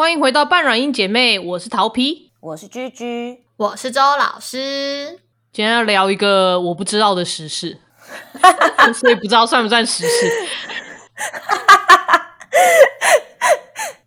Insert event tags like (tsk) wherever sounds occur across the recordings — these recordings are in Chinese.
欢迎回到半软音姐妹，我是桃皮，我是居居，我是周老师。今天要聊一个我不知道的时事，(laughs) 所以不知道算不算时事。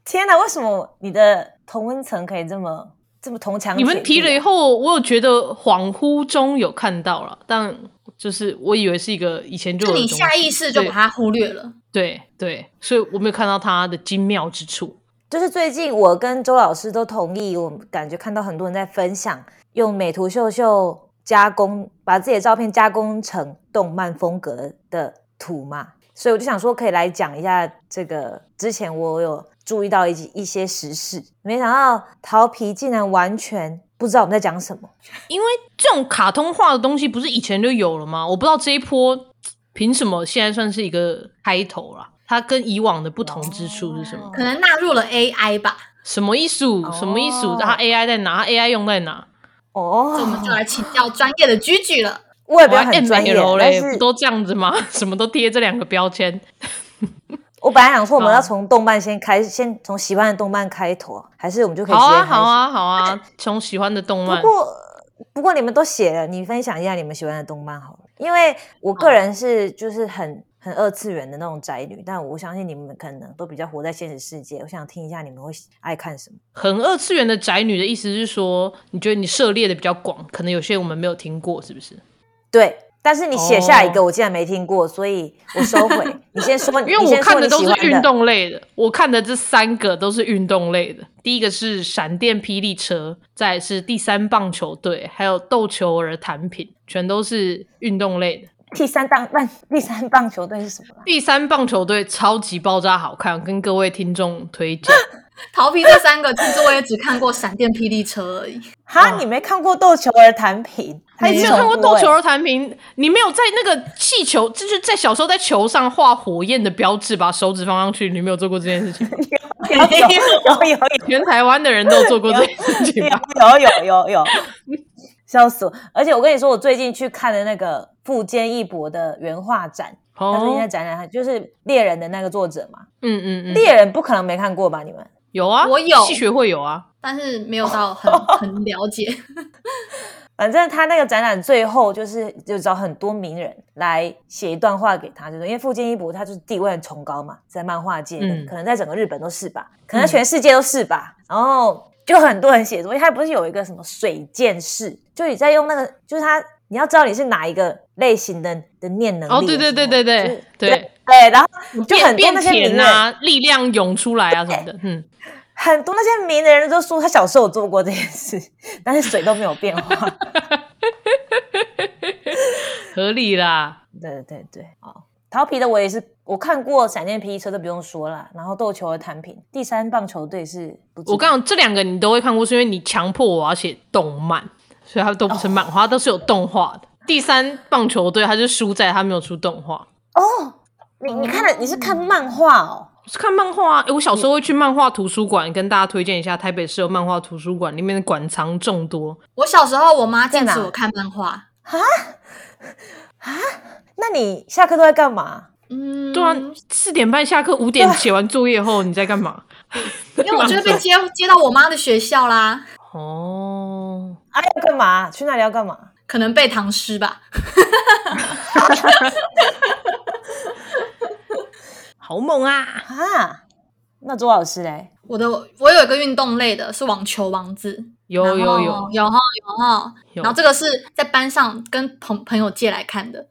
天哪，为什么你的同温层可以这么这么同墙？你们提了以后，我有觉得恍惚中有看到了，但就是我以为是一个以前就你下意识就把它忽略了。对对，所以我没有看到它的精妙之处。就是最近我跟周老师都同意，我感觉看到很多人在分享用美图秀秀加工，把自己的照片加工成动漫风格的图嘛，所以我就想说可以来讲一下这个。之前我有注意到一一些时事，没想到桃皮竟然完全不知道我们在讲什么。因为这种卡通化的东西不是以前就有了吗？我不知道这一波 (tsk) 凭什么现在算是一个开头了。它跟以往的不同之处是什么？可能纳入了 AI 吧？什么艺术？什么艺术？它 AI 在哪它？AI 用在哪？哦，我们就来请教专业的居居了。我也不要很专业嘞，不都这样子吗？(laughs) 什么都贴这两个标签。(laughs) 我本来想说，我们要从动漫先开，先从喜欢的动漫开头，还是我们就可以？好啊，好啊，好啊，从喜欢的动漫。不过，不过你们都写了，你分享一下你们喜欢的动漫好了。因为我个人是就是很。很二次元的那种宅女，但我相信你们可能都比较活在现实世界。我想听一下你们会爱看什么？很二次元的宅女的意思是说，你觉得你涉猎的比较广，可能有些我们没有听过，是不是？对，但是你写下一个，我竟然没听过，所以我收回。你先说，(laughs) 因为我看的都是运动类的，我看的这三个都是运动类的。第一个是闪电霹雳车，再是第三棒球队，还有斗球儿弹品，全都是运动类的。第三棒棒 (laughs) 第三棒球队是什么？第三棒球队超级爆炸好看，跟各位听众推荐。(laughs) 逃皮这三个，其实我也只看过闪电霹雳车而已。哈，你没看过斗球儿弹平？你没有看过斗球儿弹平？你没有在那个气球，就是在小时候在球上画火焰的标志，把手指放上去，你没有做过这件事情？(laughs) 有有有有，全台湾的人都做过这件事情吗？有有有有。笑死我！而且我跟你说，我最近去看的那个富坚义博的原画展，他最近在展览，就是猎人的那个作者嘛。嗯嗯嗯，猎人不可能没看过吧？你们有啊？我有，戏学会有啊，但是没有到很 (laughs) 很了解。(laughs) 反正他那个展览最后就是就找很多名人来写一段话给他，就是因为富坚义博他就是地位很崇高嘛，在漫画界，可能在整个日本都是吧，可能全世界都是吧。然后就很多人写作，因为他不是有一个什么水剑士。就你在用那个，就是他，你要知道你是哪一个类型的的念能力。哦，对对对对对对对，然后就很多那些名人力量涌出来啊什么的，嗯，很多那些名人都说他小时候有做过这件事，但是水都没有变化，(laughs) 合理啦。对 (laughs) 对对，好，桃皮的我也是，我看过闪电皮车都不用说了，然后斗球的弹品，第三棒球队是不，我刚刚这两个你都会看过，是因为你强迫我要写动漫。所以它都不是漫画，都是有动画的。第三棒球队，它就输在它没有出动画。哦，你你看的你是看漫画哦？是看漫画。哎，我小时候会去漫画图书馆，跟大家推荐一下，台北市有漫画图书馆，里面的馆藏众多。我小时候，我妈禁止我看漫画。啊啊？那你下课都在干嘛？嗯，对啊，四点半下课，五点写完作业后，你在干嘛？(laughs) 因为我就被接接到我妈的学校啦。哦，啊要干嘛？去那里要干嘛？可能背唐诗吧。(laughs) (laughs) 好猛啊！啊，那周老师嘞？我的我有一个运动类的，是网球王子。有有有有哈有哈。然后这个是在班上跟朋朋友借来看的。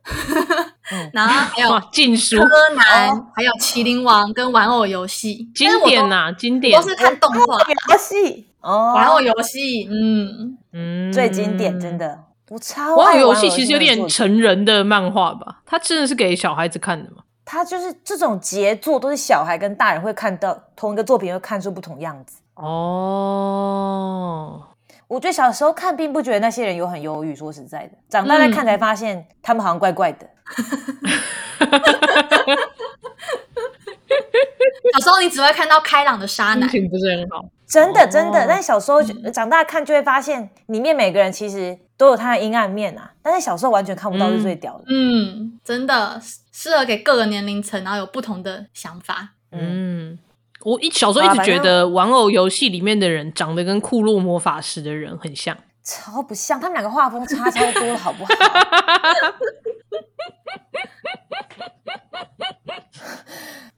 (laughs) 然后还有禁书、柯南，还有麒麟王跟玩偶游戏，经典呐，经典都是看动画游戏。哦，玩偶游戏，嗯嗯，最经典，真的，我超玩偶游戏其实有点成人的漫画吧？它真的是给小孩子看的吗？它就是这种杰作，都是小孩跟大人会看到同一个作品，会看出不同样子。哦，我觉得小时候看并不觉得那些人有很忧郁，说实在的，长大再看才发现他们好像怪怪的。(laughs) 小时候你只会看到开朗的沙男，心情不是很好。真的真的，但小时候长大看就会发现，里面每个人其实都有他的阴暗面啊。但是小时候完全看不到是最屌的。嗯，真的适合给各个年龄层，然后有不同的想法。嗯，我一小时候一直觉得玩偶游戏里面的人长得跟库洛魔法师的人很像，超不像，他们两个画风差 (laughs) 超多了，好不好？(laughs)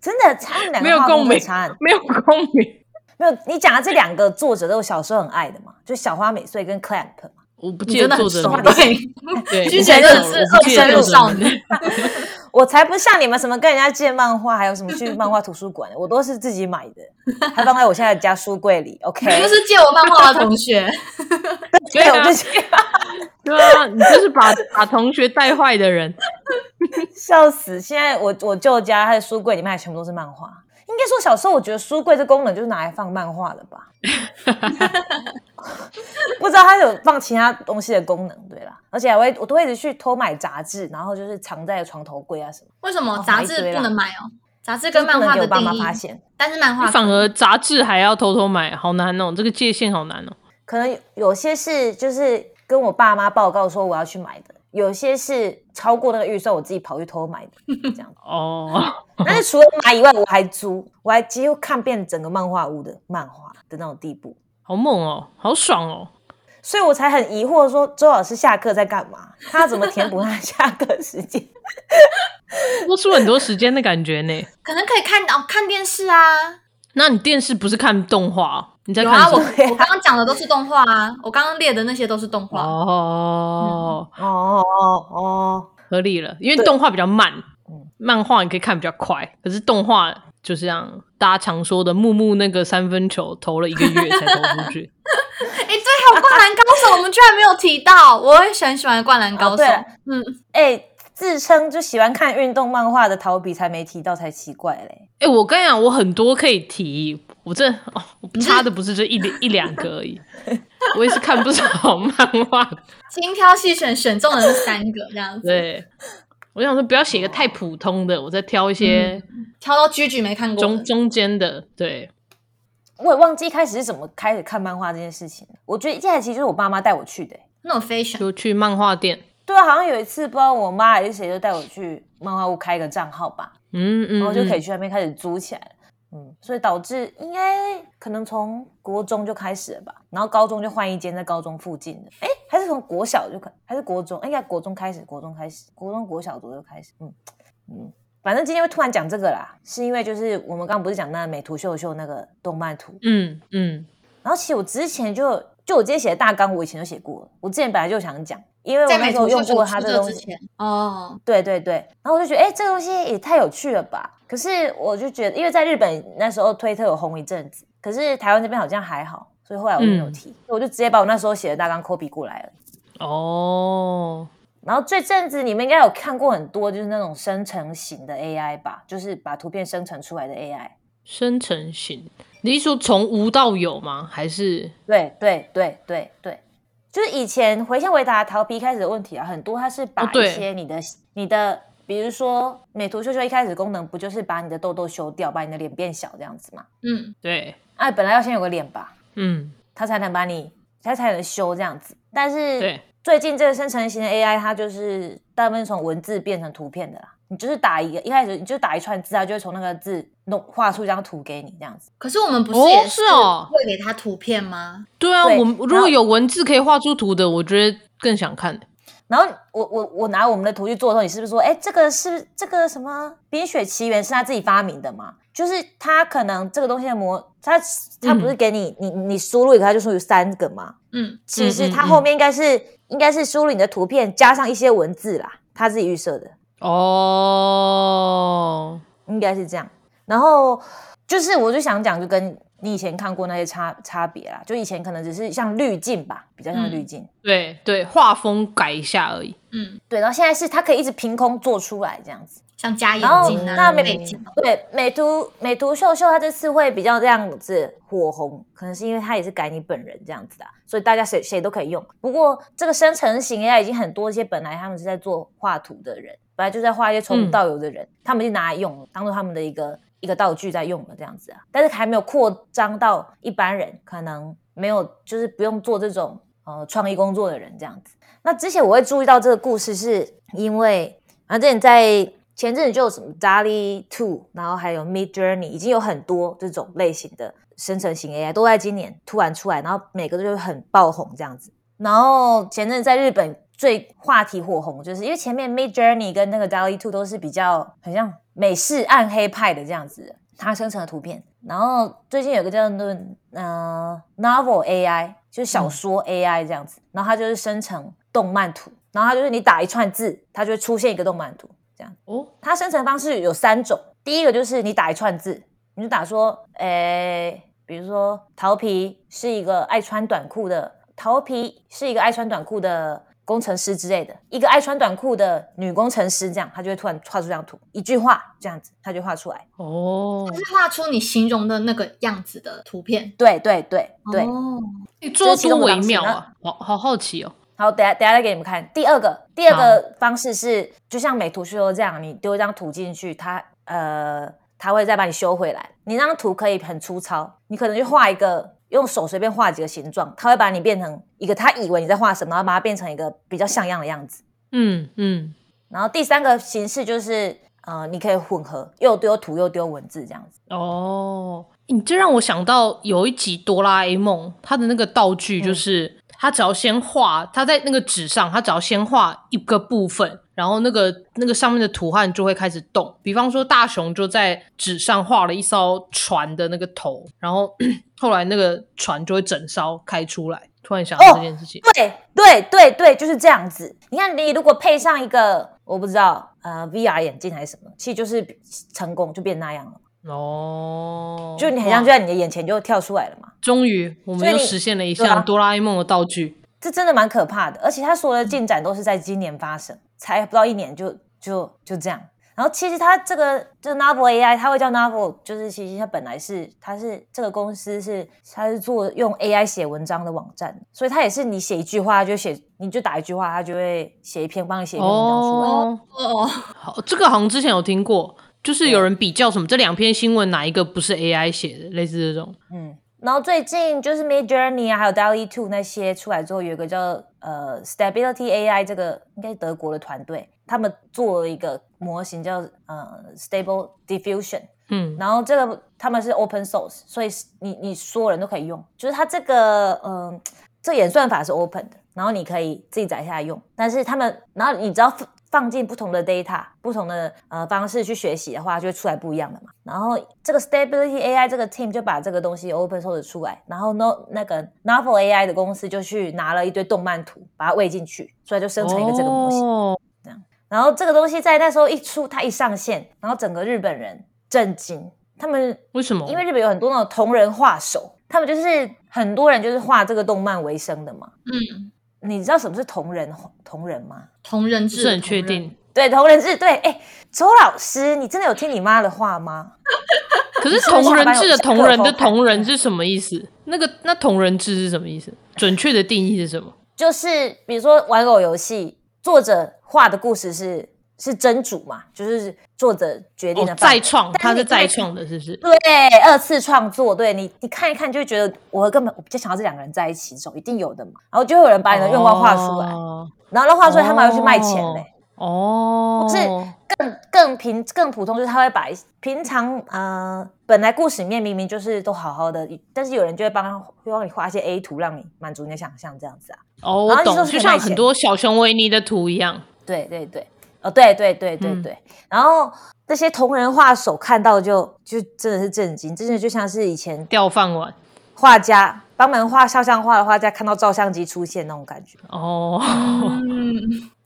真的，他们两个没有共鸣，差没有共鸣，没有。你讲的这两个作者都是小时候很爱的嘛，就小花美穗跟 Clamp 嘛。我不记得作者对，(laughs) 对，之前真的是二生入少女。(laughs) 我才不像你们什么跟人家借漫画，还有什么去漫画图书馆，我都是自己买的，(laughs) 还放在我现在家书柜里。OK，你就是借我漫画的同学，对，我就借。对啊，你就是把把同学带坏的人，笑死！现在我我舅家他的书柜里面还全部都是漫画。应该说小时候我觉得书柜这功能就是拿来放漫画的吧，(laughs) 不知道它有放其他东西的功能。对啦，而且我我都会一直去偷买杂志，然后就是藏在床头柜啊什么。为什么杂志不能买哦？杂志跟漫画的爸妈发现，但是漫画反而杂志还要偷偷买，好难哦，这个界限好难哦。可能有些是就是跟我爸妈报告说我要去买的。有些是超过那个预算，我自己跑去偷买的，(laughs) 这样哦。但是除了买以外，我还租，我还几乎看遍整个漫画屋的漫画的那种地步，好猛哦，好爽哦。所以我才很疑惑，说周老师下课在干嘛？他怎么填补他下课时间？(laughs) 多出很多时间的感觉呢。可能可以看哦，看电视啊。那你电视不是看动画？你在看？我 (laughs) 我刚刚讲的都是动画啊，我刚刚列的那些都是动画。哦哦哦哦，合理了，因为动画比较慢，漫画你可以看比较快。可是动画就像大家常说的，木木那个三分球投了一个月才投出去。(laughs) 哎，对，还有灌篮高手，我们居然没有提到。我也很喜欢灌篮高手。嗯，哎。自称就喜欢看运动漫画的陶比才没提到才奇怪嘞！哎，我跟你讲，我很多可以提，我这哦，我差的不是这一 (laughs) 一两个而已，我也是看不少漫画，精挑细选选中的是三个这样子。对，我想说不要写一个太普通的，我再挑一些挑到居居没看过中中间的。对，我也忘记一开始是怎么开始看漫画这件事情。我觉得一开始其实就是我爸妈带我去的，那种 fashion 就去漫画店。对啊，好像有一次不知道我妈还是谁就带我去漫画屋开一个账号吧，嗯嗯，然后就可以去那边开始租起来嗯，所以导致应该可能从国中就开始了吧，然后高中就换一间在高中附近的，哎，还是从国小就开，还是国中，应该国中开始，国中开始，国中国小左右开始，嗯嗯，反正今天会突然讲这个啦，是因为就是我们刚刚不是讲那美图秀秀那个动漫图，嗯嗯，然后其实我之前就就我之前写的大纲，我以前就写过了，我之前本来就想讲。因为我那时候用过它这东西哦，对对对，然后我就觉得，哎，这个东西也太有趣了吧！可是我就觉得，因为在日本那时候推特有红一阵子，可是台湾这边好像还好，所以后来我就没有提，我就直接把我那时候写的大纲 copy 过来了。哦，然后这阵子你们应该有看过很多，就是那种生成型的 AI 吧，就是把图片生成出来的 AI。生成型，你是说从无到有吗？还是？对对对对对。就是以前回向回答逃皮开始的问题啊，很多它是把一些你的你的，比如说美图秀秀一开始功能不就是把你的痘痘修掉，把你的脸变小这样子吗？嗯，对。哎，本来要先有个脸吧，嗯，它才能把你，它才能修这样子。但是最近这个生成型的 AI，它就是大部分从文字变成图片的啦。你就是打一个，一开始你就打一串字，它就会从那个字弄画出一张图给你这样子。可是我们不是也是会给他图片吗？对啊，我们如果有文字可以画出图的，我觉得更想看。然后我我我拿我们的图去做的时候，你是不是说，哎，这个是这个什么《冰雪奇缘》是他自己发明的吗？就是他可能这个东西的模，他他不是给你你你输入一个，他就输入三个吗？嗯，其实他后面应该是应该是输入你的图片加上一些文字啦，他自己预设的。哦，应该是这样。然后就是，我就想讲，就跟你以前看过那些差差别啦。就以前可能只是像滤镜吧，比较像滤镜。对对，画风改一下而已。嗯，对。然后现在是它可以一直凭空做出来这样子，像加眼睛啊，那美对美图美图秀秀，它这次会比较这样子火红，可能是因为它也是改你本人这样子的，所以大家谁谁都可以用。不过这个生成型 AI 已经很多一些本来他们是在做画图的人。本来就在画一些从无到有的人，他们就拿来用，当做他们的一个一个道具在用的这样子啊。但是还没有扩张到一般人，可能没有就是不用做这种呃创意工作的人这样子。那之前我会注意到这个故事，是因为啊之前在前阵子就有什么 DALL-E Two，然后还有 Mid Journey，已经有很多这种类型的生成型 AI 都在今年突然出来，然后每个都很爆红这样子。然后前阵在日本最话题火红，就是因为前面 Mid Journey 跟那个 DALL-E Two 都是比较很像美式暗黑派的这样子，它生成的图片。然后最近有个叫做呃 Novel AI，就是小说 AI 这样子，然后它就是生成动漫图，然后它就是你打一串字，它就会出现一个动漫图这样。哦，它生成方式有三种，第一个就是你打一串字，你就打说，诶，比如说桃皮是一个爱穿短裤的，桃皮是一个爱穿短裤的。工程师之类的，一个爱穿短裤的女工程师，这样她就会突然画出这张图，一句话这样子，她就画出来。哦，是画出你形容的那个样子的图片。对对对对。哦，你做多微妙啊，好好好奇哦。好，等下等下再给你们看。第二个第二个方式是，就像美图秀秀这样，你丢一张图进去，它呃，它会再把你修回来。你那张图可以很粗糙，你可能就画一个。用手随便画几个形状，它会把你变成一个他以为你在画什么，然后把它变成一个比较像样的样子。嗯嗯。然后第三个形式就是，呃，你可以混合，又丢图又丢文字这样子。哦，你这让我想到有一集哆啦 A 梦，它的那个道具就是。他只要先画，他在那个纸上，他只要先画一个部分，然后那个那个上面的图案就会开始动。比方说，大雄就在纸上画了一艘船的那个头，然后 (clears throat) 后来那个船就会整艘开出来。突然想到这件事情，对对对对，就是这样子。你看，你如果配上一个我不知道呃 VR 眼镜还是什么，其实就是成功就变那样了。哦，就你很像就在你的眼前就跳出来了嘛。终于，我们又实现了一项哆啦 A 梦的道具。这真的蛮可怕的，而且他所有的进展都是在今年发生，才不到一年就就就这样。然后其实他这个这个 Novel AI，他会叫 Novel，就是其实他本来是他是这个公司是他是做用 AI 写文章的网站，所以它也是你写一句话就写，你就打一句话，他就会写一篇帮你写一篇文章出来。哦，好，这个好像之前有听过。就是有人比较什么这两篇新闻哪一个不是 AI 写的，类似这种。嗯，然后最近就是 Mid Journey 啊，还有 DALL-E Two 那些出来之后，有一个叫呃 Stability AI，这个应该是德国的团队，他们做了一个模型叫呃 Stable Diffusion。嗯，然后这个他们是 Open Source，所以你你所有人都可以用。就是它这个嗯，这演算法是 Open 的，然后你可以自己载下来用。但是他们，然后你知道。放进不同的 data，不同的呃方式去学习的话，就会出来不一样的嘛。然后这个 Stability AI 这个 team 就把这个东西 open source 出来，然后 no 那个 Novel AI 的公司就去拿了一堆动漫图，把它喂进去，所以就生成一个这个模型。这样，然后这个东西在那时候一出，它一上线，然后整个日本人震惊。他们为什么？因为日本有很多那种同人画手，他们就是很多人就是画这个动漫为生的嘛。嗯。你知道什么是同人同人吗？同人志很确定，对同人志，对，哎，周老师，你真的有听你妈的话吗？(laughs) 可是同人志的同人的同人是什么意思？那个那同人志是什么意思？准确的定义是什么？就是比如说玩偶游戏，作者画的故事是。是真主嘛？就是作者决定的再创，他是再创的，是不是？对，二次创作。对你，你看一看，就觉得我根本我就想要这两个人在一起，走一定有的嘛。然后就会有人把你的愿望画出来，然后那画出来，他们还会去卖钱嘞。哦，是更更平更普通，就是他会把平常呃本来故事里面明明就是都好好的，但是有人就会帮他会帮你画一些 A 图，让你满足你的想象，这样子啊。哦，我懂，就像很多小熊维尼的图一样。对对对。哦，对对对对对，然后那些同人画手看到就就真的是震惊，真的就像是以前掉饭碗。画家帮忙画肖像画的画家看到照相机出现那种感觉。哦，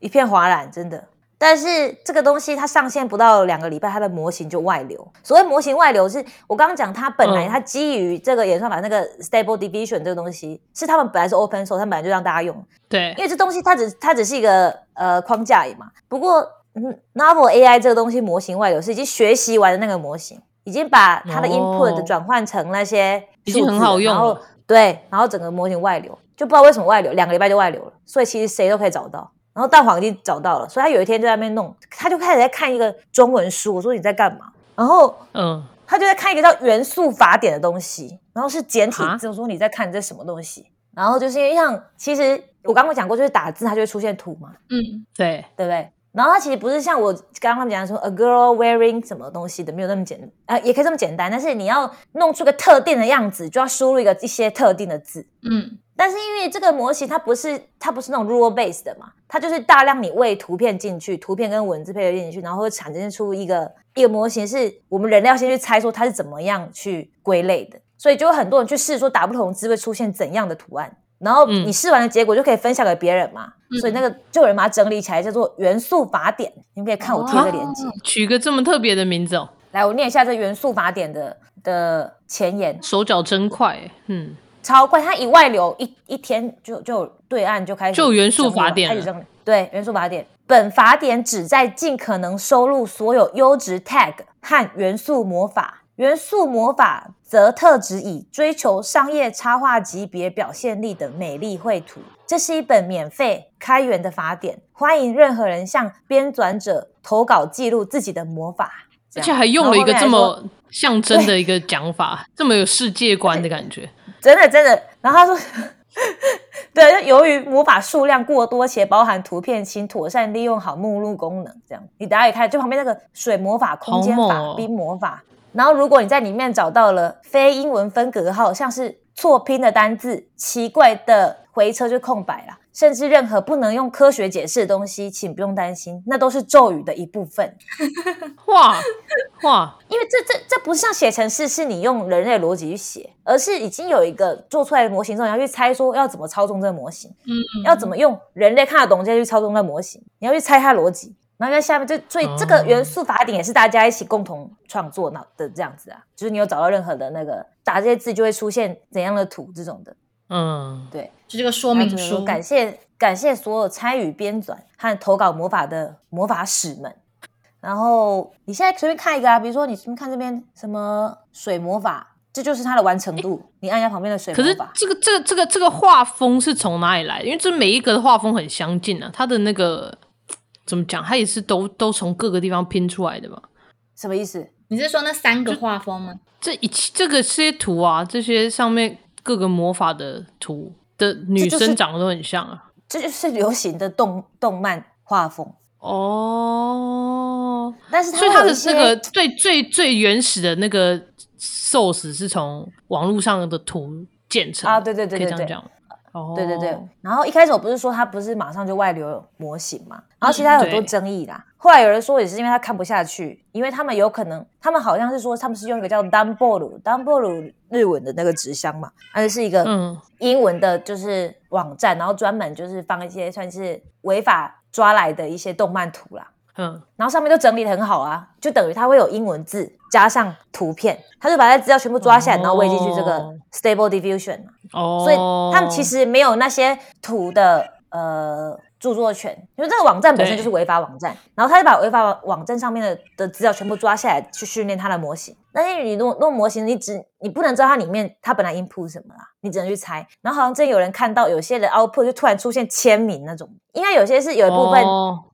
一片哗然，真的。但是这个东西它上线不到两个礼拜，它的模型就外流。所谓模型外流，是我刚刚讲，它本来它基于这个演算法那个 Stable Diffusion 这个东西，是他们本来是 Open Source，它本来就让大家用。对，因为这东西它只它只是一个呃框架而已嘛。不过 Novel AI 这个东西模型外流是已经学习完的那个模型，已经把它的 input 转换成那些已经很好用，然后对，然后整个模型外流，就不知道为什么外流，两个礼拜就外流了。所以其实谁都可以找到。然后蛋黄已经找到了，所以他有一天就在那边弄，他就开始在看一个中文书。我说你在干嘛？然后嗯，他就在看一个叫元素法典的东西，然后是简体字。我说你在看这什么东西？然后就是因为像其实我刚刚讲过，就是打字它就会出现图嘛。嗯，对，对不对？然后它其实不是像我刚刚讲说 a girl wearing 什么东西的，没有那么简呃，也可以这么简单。但是你要弄出个特定的样子，就要输入一个一些特定的字。嗯。但是因为这个模型它不是它不是那种 rule based 的嘛，它就是大量你喂图片进去，图片跟文字配合进去，然后会产生出一个一个模型，是我们人类要先去猜说它是怎么样去归类的。所以就有很多人去试说打不同字会出现怎样的图案，然后你试完的结果就可以分享给别人嘛。所以那个就有人把它整理起来，叫做元素法典。你们可以看我贴的链接，取个这么特别的名字哦。来，我念一下这元素法典的的前言。手脚真快，嗯。超快，它一外流一一天就就对岸就开始就元素法典开始整理对元素法典，本法典旨在尽可能收录所有优质 tag 和元素魔法。元素魔法则特指以追求商业插画级别表现力的美丽绘图。这是一本免费开源的法典，欢迎任何人向编纂者投稿记录自己的魔法。而且还用了一个这么象征的一个讲法，这么有世界观的感觉。(laughs) 真的真的，然后他说，对，由于魔法数量过多且包含图片，请妥善利用好目录功能。这样，你大家也看，就旁边那个水魔法、空间法、冰魔法。然后，如果你在里面找到了非英文分隔号，像是错拼的单字、奇怪的回车就空白了。甚至任何不能用科学解释的东西，请不用担心，那都是咒语的一部分。(laughs) 哇哇！因为这这这不是像写程式，是你用人类逻辑去写，而是已经有一个做出来的模型之后，你要去猜说要怎么操纵这个模型，嗯，要怎么用人类看得懂这些去操纵那模型，你要去猜它逻辑。然后在下面，就所以这个元素法典也是大家一起共同创作的的这样子啊，就是你有找到任何的那个打这些字就会出现怎样的图这种的。嗯，对，就这个说明书。感谢感谢所有参与编纂和投稿魔法的魔法使们。然后你现在随便看一个啊，比如说你随便看这边什么水魔法，这就是它的完成度。你按一下旁边的水魔法。可是这个这个这个这个画风是从哪里来？因为这每一个的画风很相近啊，它的那个怎么讲？它也是都都从各个地方拼出来的嘛？什么意思？你是说那三个画风吗？这一这个这些图啊，这些上面。各个魔法的图的女生长得都很像啊，这就是流行的动动漫画风哦。但是，所以它的那个最最最原始的那个 source 是从网络上的图建成啊，对对对对对。对对对，然后一开始我不是说他不是马上就外流模型嘛，然后其实有很多争议啦。后来有人说也是因为他看不下去，因为他们有可能，他们好像是说他们是用一个叫 Dumbolo，Dumbolo 日文的那个纸箱嘛，而且是一个英文的，就是网站，然后专门就是放一些算是违法抓来的一些动漫图啦。嗯，然后上面都整理的很好啊，就等于它会有英文字加上图片，他就把它资料全部抓下来，然后喂进去这个 Stable Diffusion。哦，所以他们其实没有那些图的呃。著作权，因为这个网站本身就是违法网站，然后他就把违法网站上面的的资料全部抓下来，去训练他的模型。那因为你弄弄模型，你只你不能知道它里面它本来 input 什么啦，你只能去猜。然后好像真有人看到有些的 output 就突然出现签名那种，应该有些是有一部分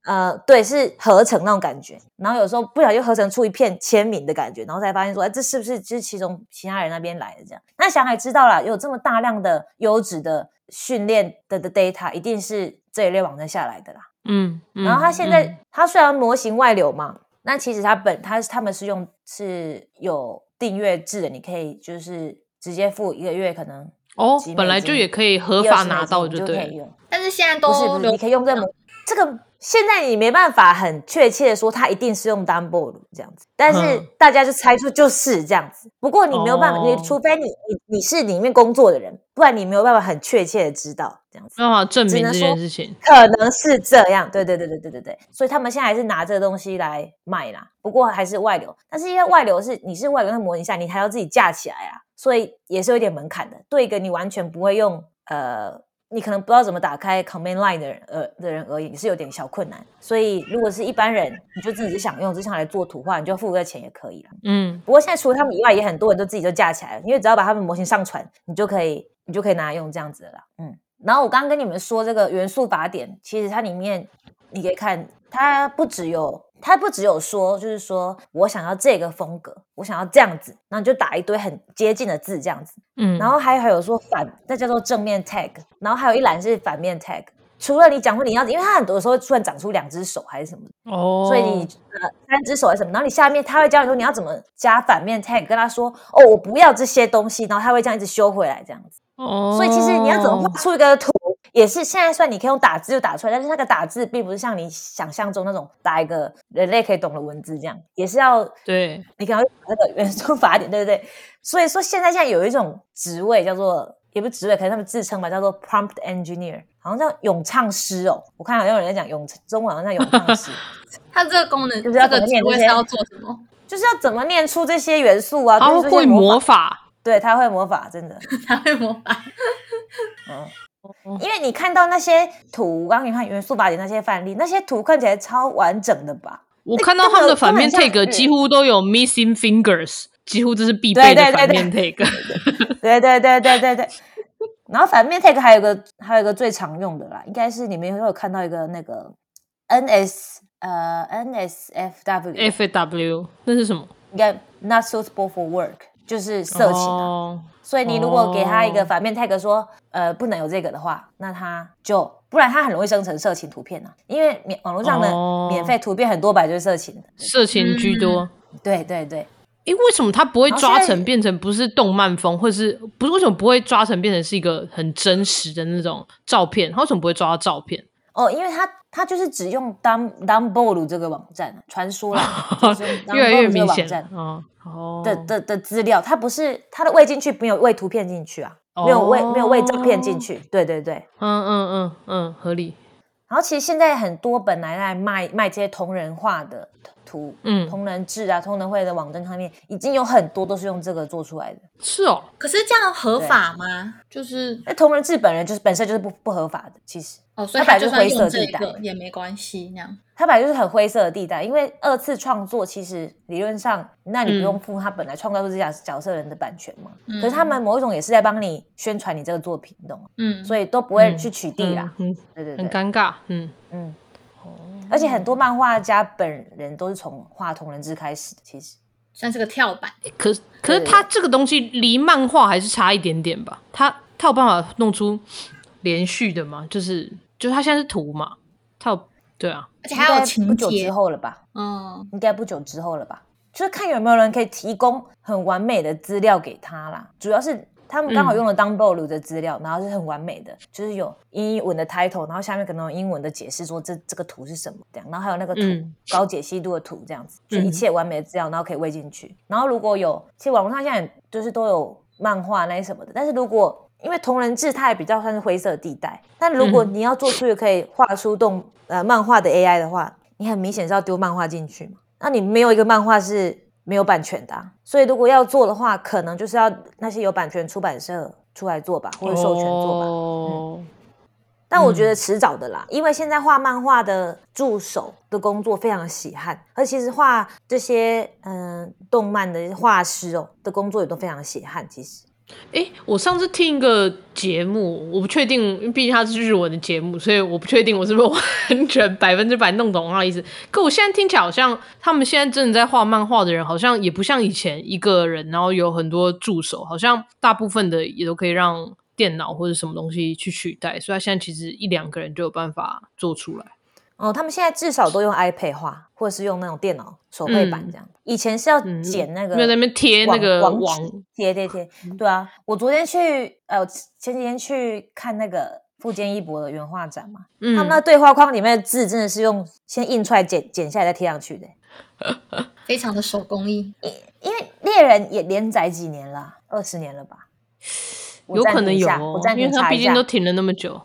呃对是合成那种感觉，然后有时候不小心合成出一片签名的感觉，然后才发现说哎这是不是就是其中其他人那边来的这样？那想也知道了，有这么大量的优质的训练的的 data，一定是。这一类网站下来的啦，嗯，然后它现在它虽然模型外流嘛，那其实它本它他们是用是有订阅制的，你可以就是直接付一个月，可能哦，本来就也可以合法拿到就对，但是现在都不是不是，你可以用这个这个。现在你没办法很确切的说它一定是用 Dumbolo 这样子，但是大家就猜出就是这样子。不过你没有办法，你除非你你你是里面工作的人，不然你没有办法很确切的知道这样子。没有办法证明这件事情，可能是这样。对对对对对对对。所以他们现在还是拿这个东西来卖啦。不过还是外流，但是因为外流是你是外流的模拟下，你还要自己架起来啊，所以也是有点门槛的。对一个你完全不会用呃。你可能不知道怎么打开 command line 的人，呃，的人而言是有点小困难。所以如果是一般人，你就自己想用，只想来做图画，你就付个钱也可以了。嗯。不过现在除了他们以外，也很多人都自己就架起来了，因为只要把他们模型上传，你就可以，你就可以拿来用这样子的啦。嗯。然后我刚刚跟你们说这个元素法典，其实它里面你可以看，它不只有。他不只有说，就是说我想要这个风格，我想要这样子，然后你就打一堆很接近的字这样子，嗯，然后还还有说反，那叫做正面 tag，然后还有一栏是反面 tag，除了你讲说你要，因为他很多时候突然长出两只手还是什么，哦，所以你呃三只手还是什么，然后你下面他会教你说你要怎么加反面 tag，跟他说哦我不要这些东西，然后他会这样一直修回来这样子。哦，所以其实你要怎么画出一个图，也是现在算你可以用打字就打出来，但是那个打字并不是像你想象中那种打一个人类可以懂的文字这样，也是要对你可能那个元素法典，对不对？(laughs) 所以说现在现在有一种职位叫做。也不是职位，可能他们自称吧，叫做 prompt engineer，好像叫咏唱师哦。我看好像有人在讲咏中文，好像叫咏唱师。(laughs) 它这个功能就是要怎么念这些？要做什么？就是要怎么念出这些元素啊？他会魔法，对他会魔法，真的 (laughs) 他会魔法。嗯，因为你看到那些图，刚刚你看元素法典那些范例，那些图看起来超完整的吧？我看到他们的反面 take 几乎都有 missing fingers。几乎这是必备的反面 tag，(laughs) 对对对对对对。然后反面 tag 还有个还有一个最常用的啦，应该是你们有看到一个那个 ns 呃 nsfw，fw 那是什么？应该 not suitable for work，就是色情啊。所以你如果给他一个反面 tag 说呃不能有这个的话，那他就不然他很容易生成色情图片呢，因为免网络上的免费图片很多百就是色情的，色情居多。对对对。因为什么他不会抓成变成不是动漫风，或者是不是为什么不会抓成变成是一个很真实的那种照片？他为什么不会抓到照片？哦，因为他他就是只用 Dum Dumbolo 这个网站传说了，(laughs) (laughs) 越来越明显哦哦的的的资料，他不是他的喂进去没有喂图片进去啊，没有喂没有喂照片进去，对对对，嗯嗯嗯嗯，合理。然后其实现在很多本来在卖卖这些同人画的。图，嗯，同人志啊，同人会的网站上面已经有很多都是用这个做出来的。是哦，可是这样合法吗？就是那同人志本人就是本身就是不不合法的，其实哦，所以它就是灰色地带也没关系那样。它本来就是很灰色的地带，因为二次创作其实理论上，那你不用付他本来创造出这角角色人的版权嘛。可是他们某一种也是在帮你宣传你这个作品，懂吗？嗯，所以都不会去取缔啦。嗯，对对对，很尴尬。嗯嗯。而且很多漫画家本人都是从画同人志开始的，其实算是个跳板。可可是他这个东西离漫画还是差一点点吧？他他有办法弄出连续的吗？就是就是他现在是图嘛？他有对啊，而且还有情不久之后了吧？嗯，应该不久之后了吧？就是看有没有人可以提供很完美的资料给他啦，主要是。他们刚好用了 Dumbolo 的资料，然后是很完美的，就是有英文的 title，然后下面可能有英文的解释，说这这个图是什么这样，然后还有那个图高解析度的图这样子，就一切完美的资料，然后可以喂进去。然后如果有，其实网络上现在就是都有漫画那些什么的，但是如果因为同人志它也比较算是灰色地带，但如果你要做出一个可以画出动呃漫画的 AI 的话，你很明显是要丢漫画进去嘛，那你没有一个漫画是。没有版权的，所以如果要做的话，可能就是要那些有版权出版社出来做吧，或者授权做吧。哦。但我觉得迟早的啦，因为现在画漫画的助手的工作非常的稀罕，而其实画这些嗯动漫的画师哦的工作也都非常的稀罕，其实。哎，我上次听一个节目，我不确定，因为毕竟它是日文的节目，所以我不确定我是不是完全 (laughs) 百分之百弄懂他的意思。可我现在听起来好像，他们现在真的在画漫画的人，好像也不像以前一个人，然后有很多助手，好像大部分的也都可以让电脑或者什么东西去取代，所以他现在其实一两个人就有办法做出来。哦，他们现在至少都用 iPad 画，或者是用那种电脑手绘板这样。以前是要剪那个，没有在那边贴那个网贴贴贴。对啊，我昨天去呃前几天去看那个富坚义博的原画展嘛，他们那对话框里面的字真的是用先印出来剪剪下来再贴上去的，(laughs) 非常的手工艺。因因为猎人也连载几年了，二十年了吧？有可能有，因为他毕竟都停了那么久。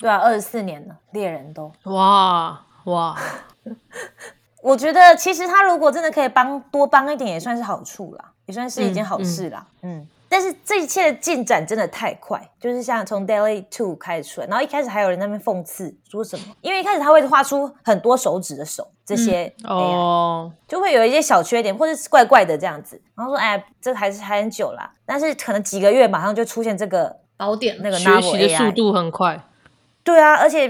对啊，二十四年了，猎人都。哇哇！(laughs) 我觉得其实他如果真的可以帮多帮一点，也算是好处啦，也算是一件好事啦。嗯，但是这一切的进展真的太快，就是像从 Daily Two 开始出来，然后一开始还有人那边讽刺说什么，因为一开始他会画出很多手指的手，这些哦，就会有一些小缺点或者是怪怪的这样子，然后说哎，这还是还很久啦，但是可能几个月马上就出现这个宝典，那个学习的速度很快。对啊，而且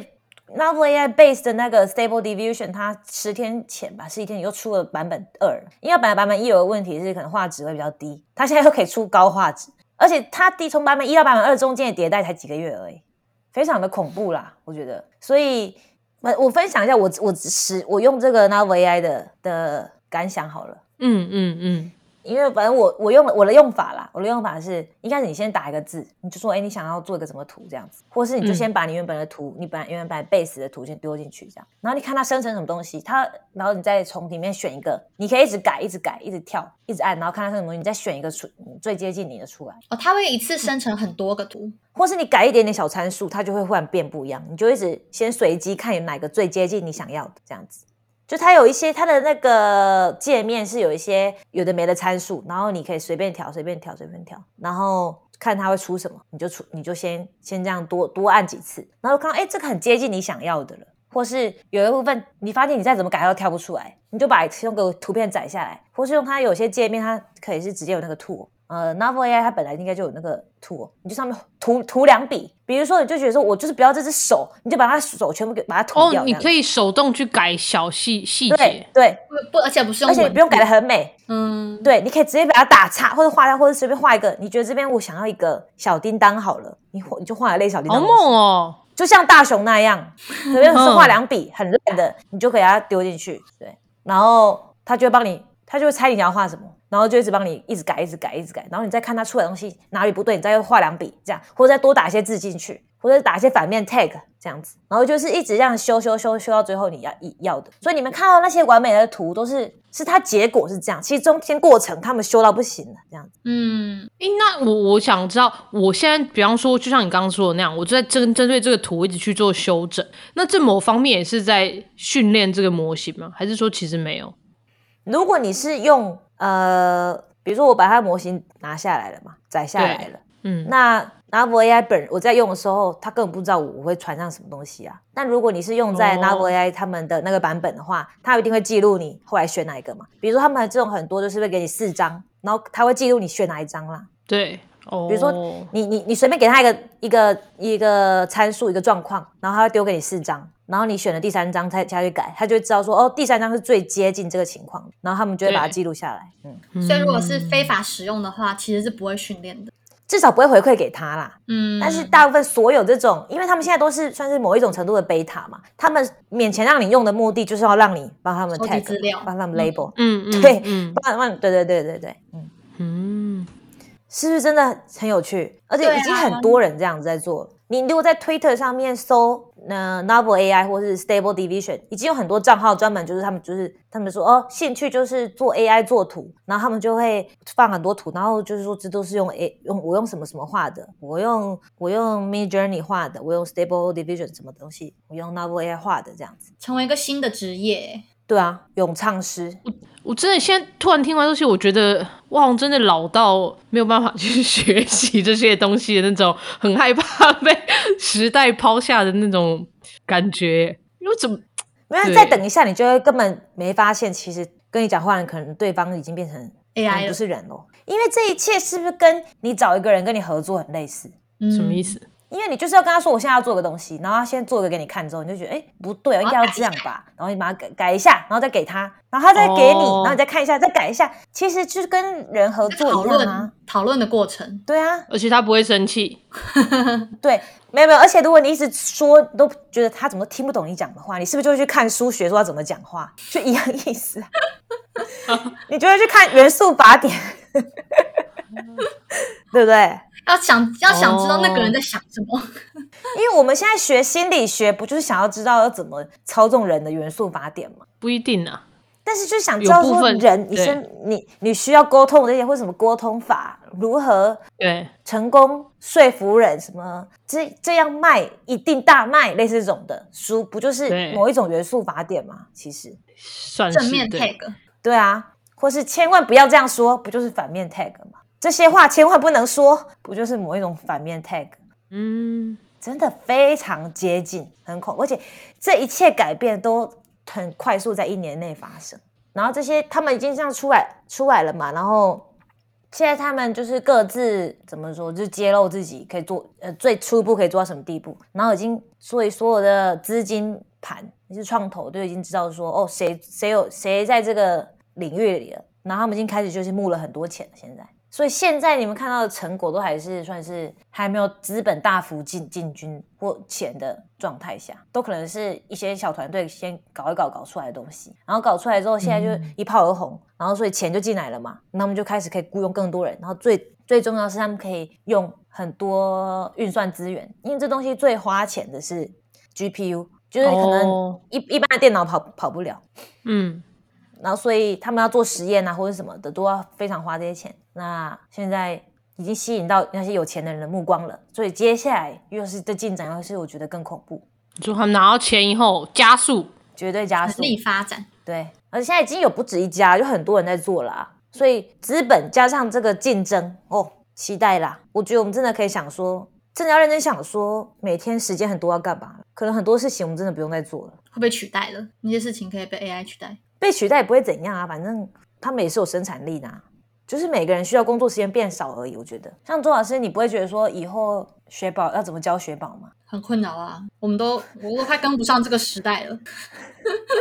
Novel AI Base 的那个 Stable Diffusion，它十天前吧，十几天又出了版本二。因为本来版本一有个问题是可能画质会比较低，它现在又可以出高画质，而且它低从版本一到版本二中间的迭代才几个月而已。非常的恐怖啦，我觉得。所以，我我分享一下我我使我用这个 Novel AI 的的感想好了。嗯嗯嗯。因为反正我我用我的用法啦，我的用法是一开始你先打一个字，你就说哎，你想要做一个什么图这样子，或是你就先把你原本的图，你本来原本把 base 的图先丢进去这样，然后你看它生成什么东西，它然后你再从里面选一个，你可以一直改，一直改，一直跳，一直按，然后看它生成什么东西，你再选一个出最接近你的出来。哦，它会一次生成很多个图，或是你改一点点小参数，它就会忽然变不一样，你就一直先随机看有哪个最接近你想要的这样子。就它有一些它的那个界面是有一些有的没的参数，然后你可以随便调，随便调，随便调，然后看它会出什么，你就出你就先先这样多多按几次，然后看到哎这个很接近你想要的了，或是有一部分你发现你再怎么改都跳不出来，你就把用个图片载下来，或是用它有些界面它可以是直接有那个图。呃，Novel AI 它本来应该就有那个图，你就上面涂涂两笔，比如说你就觉得说我就是不要这只手，你就把它手全部给把它涂掉。哦，你可以手动去改小细细节，对，不，而且不是用，而且不用改的很美，嗯，对，你可以直接把它打叉，或者画掉，或者随便画一个，你觉得这边我想要一个小叮当好了，你你就画一类小叮当，好猛哦，就像大熊那样，(laughs) 随便是画两笔很烂的，你就给它丢进去，对，然后它就会帮你，它就会猜你要画什么。然后就一直帮你一直改，一直改，一直改。然后你再看它出来东西哪里不对，你再画两笔，这样，或者再多打一些字进去，或者打一些反面 tag 这样子。然后就是一直这样修修修修到最后你要要的。所以你们看到那些完美的图，都是是它结果是这样。其实中间过程他们修到不行了，这样子。嗯，那我我想知道，我现在比方说，就像你刚刚说的那样，我就在针针对这个图一直去做修整。那这某方面也是在训练这个模型吗？还是说其实没有？如果你是用呃，比如说我把它模型拿下来了嘛，载下来了，嗯，那 Novel AI 本我在用的时候，他根本不知道我会传上什么东西啊。但如果你是用在 Novel AI 他们的那个版本的话，它一定会记录你后来选哪一个嘛。比如说他们这种很多就是会给你四张，然后他会记录你选哪一张啦。对，哦，比如说你你你随便给他一个一个一个参数一个状况，然后他会丢给你四张。然后你选了第三张他他去改，他就会知道说哦，第三张是最接近这个情况，然后他们就会把它记录下来。嗯，所以如果是非法使用的话，其实是不会训练的，至少不会回馈给他啦。嗯，但是大部分所有这种，因为他们现在都是算是某一种程度的 beta 嘛，他们勉强让你用的目的就是要让你帮他们 tag 资料，帮他们 label。嗯嗯，对，嗯，帮帮，对对对对对，嗯嗯，是不是真的很有趣？而且已经很多人这样子在做。你如果在 Twitter 上面搜那 Novel AI 或是 Stable Division，已经有很多账号专门就是他们就是他们说哦，兴趣就是做 AI 做图，然后他们就会放很多图，然后就是说这都是用 A 用我用什么什么画的，我用我用 Mid Journey 画的，我用 Stable Division 什么东西，我用 Novel AI 画的这样子，成为一个新的职业。对啊，咏唱师。我真的现在突然听完这些，我觉得哇，真的老到没有办法去学习这些东西的那种，很害怕被时代抛下的那种感觉。因为怎么，没有再等一下，你就会根本没发现，其实跟你讲话的可能对方已经变成 AI，不是人了。因为这一切是不是跟你找一个人跟你合作很类似？什么意思？因为你就是要跟他说，我现在要做个东西，然后他先做一个给你看之后，你就觉得哎不对应该要这样吧，然后你把它改改一下，然后再给他，然后他再给你，然后你再看一下，再改一下，其实就是跟人合作一样啊，讨论的过程。对啊，而且他不会生气。(laughs) 对，没有没有，而且如果你一直说都觉得他怎么听不懂你讲的话，你是不是就会去看书学说他怎么讲话，就一样意思。(laughs) 你就会去看元素法典，(laughs) 对不对？要想要想知道那个人在想什么，(laughs) 因为我们现在学心理学，不就是想要知道要怎么操纵人的元素法典吗？不一定啊，但是就想知道说人，你先你你需要沟通这些，或什么沟通法，如何对。成功说服人，什么这这样卖一定大卖，类似这种的书，不就是某一种元素法典吗？其实。算正面 tag，对啊，或是千万不要这样说，不就是反面 tag 吗？这些话千万不能说，不就是某一种反面 tag？嗯，真的非常接近，很恐，而且这一切改变都很快速，在一年内发生。然后这些他们已经这样出来出来了嘛？然后现在他们就是各自怎么说，就揭露自己可以做呃最初步可以做到什么地步。然后已经所以所有的资金盘，就是创投都已经知道说哦谁谁有谁在这个领域里了。然后他们已经开始就是募了很多钱了，现在。所以现在你们看到的成果都还是算是还没有资本大幅进进军或钱的状态下，都可能是一些小团队先搞一搞搞出来的东西，然后搞出来之后，现在就一炮而红，然后所以钱就进来了嘛，那他们就开始可以雇佣更多人，然后最最重要是他们可以用很多运算资源，因为这东西最花钱的是 GPU，就是可能一一般的电脑跑跑不了，嗯。然后，所以他们要做实验啊，或者什么的，都要非常花这些钱。那现在已经吸引到那些有钱的人的目光了，所以接下来又是这进展，又是我觉得更恐怖。就他们拿到钱以后，加速，绝对加速，力发展。对，而且现在已经有不止一家，就很多人在做啦。所以资本加上这个竞争，哦，期待啦！我觉得我们真的可以想说，真的要认真想说，每天时间很多要干嘛？可能很多事情我们真的不用再做了，会被取代了。那些事情可以被 AI 取代。被取代也不会怎样啊，反正他们也是有生产力的，就是每个人需要工作时间变少而已。我觉得，像周老师，你不会觉得说以后学宝要怎么教学宝吗？很困扰啊，我们都我都快跟不上这个时代了。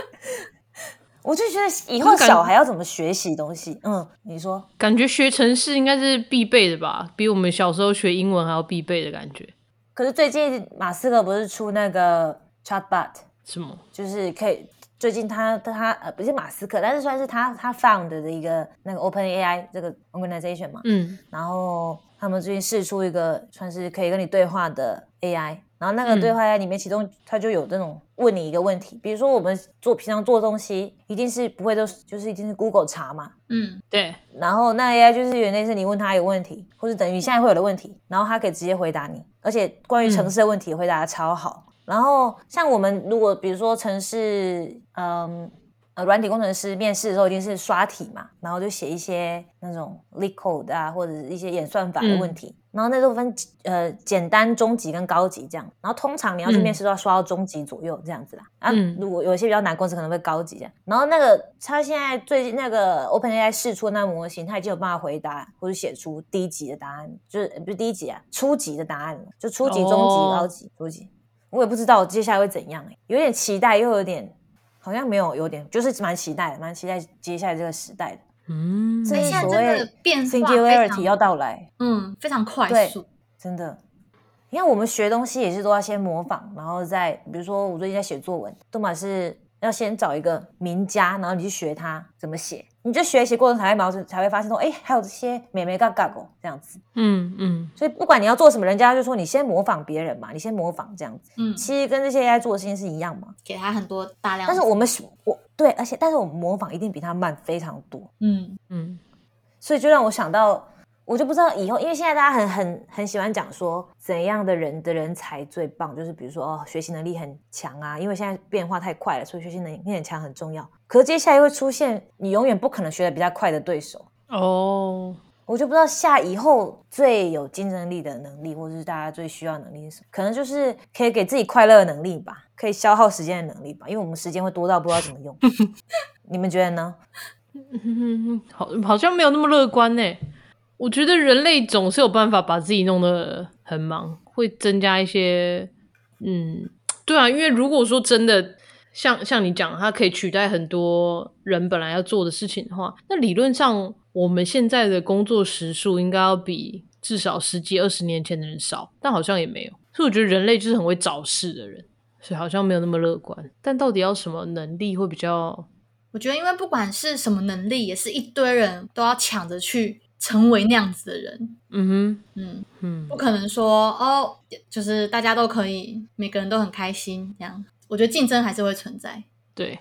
(laughs) 我就觉得以后小孩要怎么学习东西？嗯，你说，感觉学程式应该是必备的吧？比我们小时候学英文还要必备的感觉。可是最近马斯克不是出那个 Chatbot 什么？就是可以。最近他他呃不是马斯克，但是算是他他 found 的一个那个 Open AI 这个 organization 嘛，嗯，然后他们最近试出一个算是可以跟你对话的 AI，然后那个对话 AI 里面，其中它就有这种问你一个问题，比如说我们做平常做东西，一定是不会都就是一定是 Google 查嘛，嗯，对，然后那 AI 就是原来是你问他一个问题，或者等于现在会有的问题，然后他可以直接回答你，而且关于城市的问题回答的超好。然后像我们如果比如说城市，嗯呃软体工程师面试的时候一定是刷题嘛，然后就写一些那种 LeetCode 啊或者一些演算法的问题，然后那时候分呃简单、中级跟高级这样，然后通常你要去面试都要刷到中级左右这样子啦。啊，如果有些比较难公司可能会高级这样。然后那个他现在最近那个 OpenAI 试出那模型，他已经有办法回答或者写出低级的答案，就是不是低级啊，初级的答案了，就初级、中级、高级、初级。我也不知道接下来会怎样哎，有点期待，又有点好像没有，有点就是蛮期待，蛮期待接下来这个时代的。嗯，所以所谓变化 singularity 要到来，嗯，非常快速，真的。你看我们学东西也是都要先模仿，然后再比如说我最近在写作文，都嘛是。要先找一个名家，然后你去学他怎么写，你就学习过程才会毛才会发现说，哎，还有这些美眉嘎嘎哦，这样子。嗯嗯。所以不管你要做什么，人家就说你先模仿别人嘛，你先模仿这样子。嗯。其实跟这些 AI 做的事情是一样嘛，给他很多大量。但是我们我对，而且但是我们模仿一定比他慢非常多。嗯嗯。所以就让我想到。我就不知道以后，因为现在大家很很很喜欢讲说怎样的人的人才最棒，就是比如说哦，学习能力很强啊，因为现在变化太快了，所以学习能力很强很重要。可是接下来会出现你永远不可能学的比较快的对手哦。我就不知道下以后最有竞争力的能力，或者是大家最需要能力是什么？可能就是可以给自己快乐的能力吧，可以消耗时间的能力吧，因为我们时间会多到不知道怎么用。(laughs) 你们觉得呢？(laughs) 好，好像没有那么乐观呢。我觉得人类总是有办法把自己弄得很忙，会增加一些，嗯，对啊，因为如果说真的像像你讲，它可以取代很多人本来要做的事情的话，那理论上我们现在的工作时数应该要比至少十几二十年前的人少，但好像也没有，所以我觉得人类就是很会找事的人，所以好像没有那么乐观。但到底要什么能力会比较？我觉得，因为不管是什么能力，也是一堆人都要抢着去。成为那样子的人，嗯哼，嗯嗯，不可能说哦，就是大家都可以，每个人都很开心这样。我觉得竞争还是会存在。对，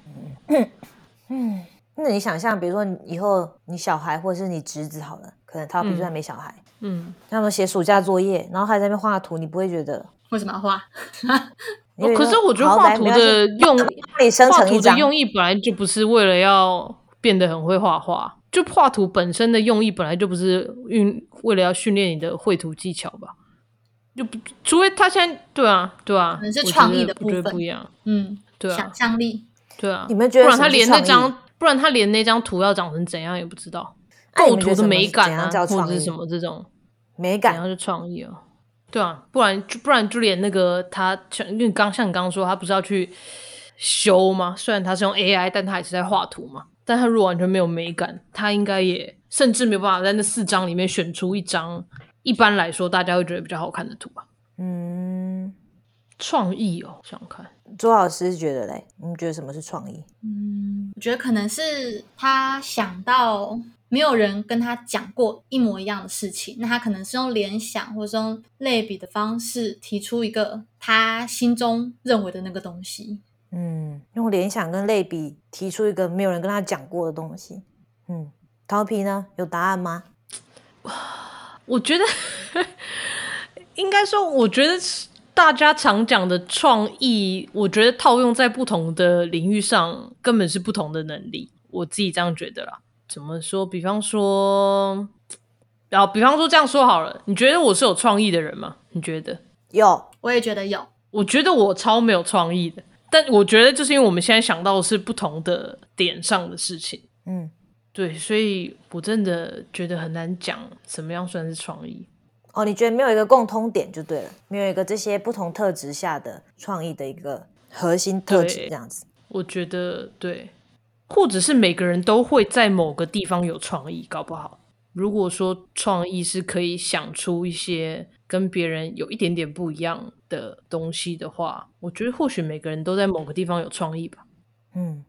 嗯，(coughs) 那你想象，比如说以后你小孩或者是你侄子好了，可能他比如说没小孩，嗯，他们写暑假作业，然后还在那边画图，你不会觉得为什么要画？(laughs) 可是我觉得画图的用，画图的用意本来就不是为了要变得很会画画。就画图本身的用意本来就不是运为了要训练你的绘图技巧吧？就不除非他现在对啊对啊，可能是创意的部分不一样。嗯，对啊，想象力对啊。你们觉得不然他连那张不然他连那张图要长成怎样也不知道，构图的美感啊，或者是什么这种美感，然后就创意啊。对啊，不然就不然就连那个他像因为刚像你刚刚说他不是要去修吗？虽然他是用 AI，但他也是在画图嘛。但他如果完全没有美感，他应该也甚至没有办法在那四张里面选出一张一般来说大家会觉得比较好看的图吧。嗯，创意哦，想看周老师觉得嘞，你觉得什么是创意？嗯，我觉得可能是他想到。没有人跟他讲过一模一样的事情，那他可能是用联想或者是用类比的方式提出一个他心中认为的那个东西。嗯，用联想跟类比提出一个没有人跟他讲过的东西。嗯，桃皮呢？有答案吗？我觉得应该说，我觉得大家常讲的创意，我觉得套用在不同的领域上，根本是不同的能力。我自己这样觉得啦。怎么说？比方说，然后比方说这样说好了，你觉得我是有创意的人吗？你觉得有？我也觉得有。我觉得我超没有创意的，但我觉得就是因为我们现在想到的是不同的点上的事情，嗯，对，所以我真的觉得很难讲什么样算是创意。哦，你觉得没有一个共通点就对了，没有一个这些不同特质下的创意的一个核心特质这样子。我觉得对。或者是每个人都会在某个地方有创意，搞不好。如果说创意是可以想出一些跟别人有一点点不一样的东西的话，我觉得或许每个人都在某个地方有创意吧。嗯，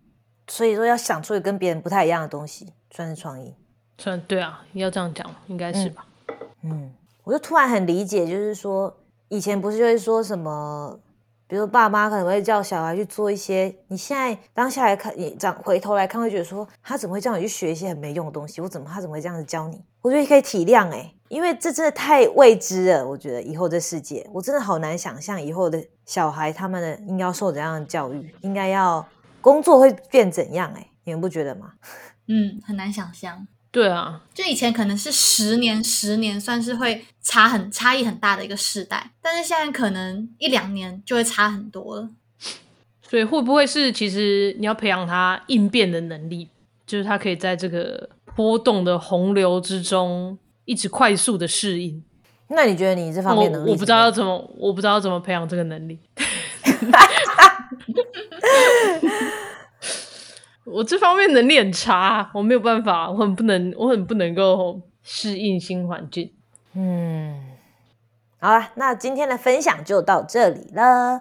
所以说要想出跟别人不太一样的东西，算是创意。算对啊，要这样讲，应该是吧。嗯，我就突然很理解，就是说以前不是就会说什么。比如爸妈可能会叫小孩去做一些，你现在当下来看，你长回头来看，会觉得说他怎么会叫你去学一些很没用的东西？我怎么他怎么会这样子教你？我觉得可以体谅哎，因为这真的太未知了。我觉得以后这世界，我真的好难想象以后的小孩他们的应该受怎样的教育，应该要工作会变怎样哎？你们不觉得吗？(laughs) 嗯，很难想象。对啊，就以前可能是十年，十年算是会差很差异很大的一个世代，但是现在可能一两年就会差很多了。所以会不会是其实你要培养他应变的能力，就是他可以在这个波动的洪流之中一直快速的适应？那你觉得你这方面能力？我不知道要怎么，我不知道怎么培养这个能力。(laughs) 我这方面能力很差，我没有办法，我很不能，我很不能够适应新环境。嗯，好了，那今天的分享就到这里了。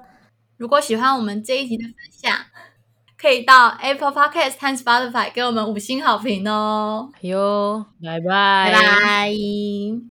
如果喜欢我们这一集的分享，可以到 Apple Podcast 和 Spotify 给我们五星好评哦。哟，拜拜，拜拜。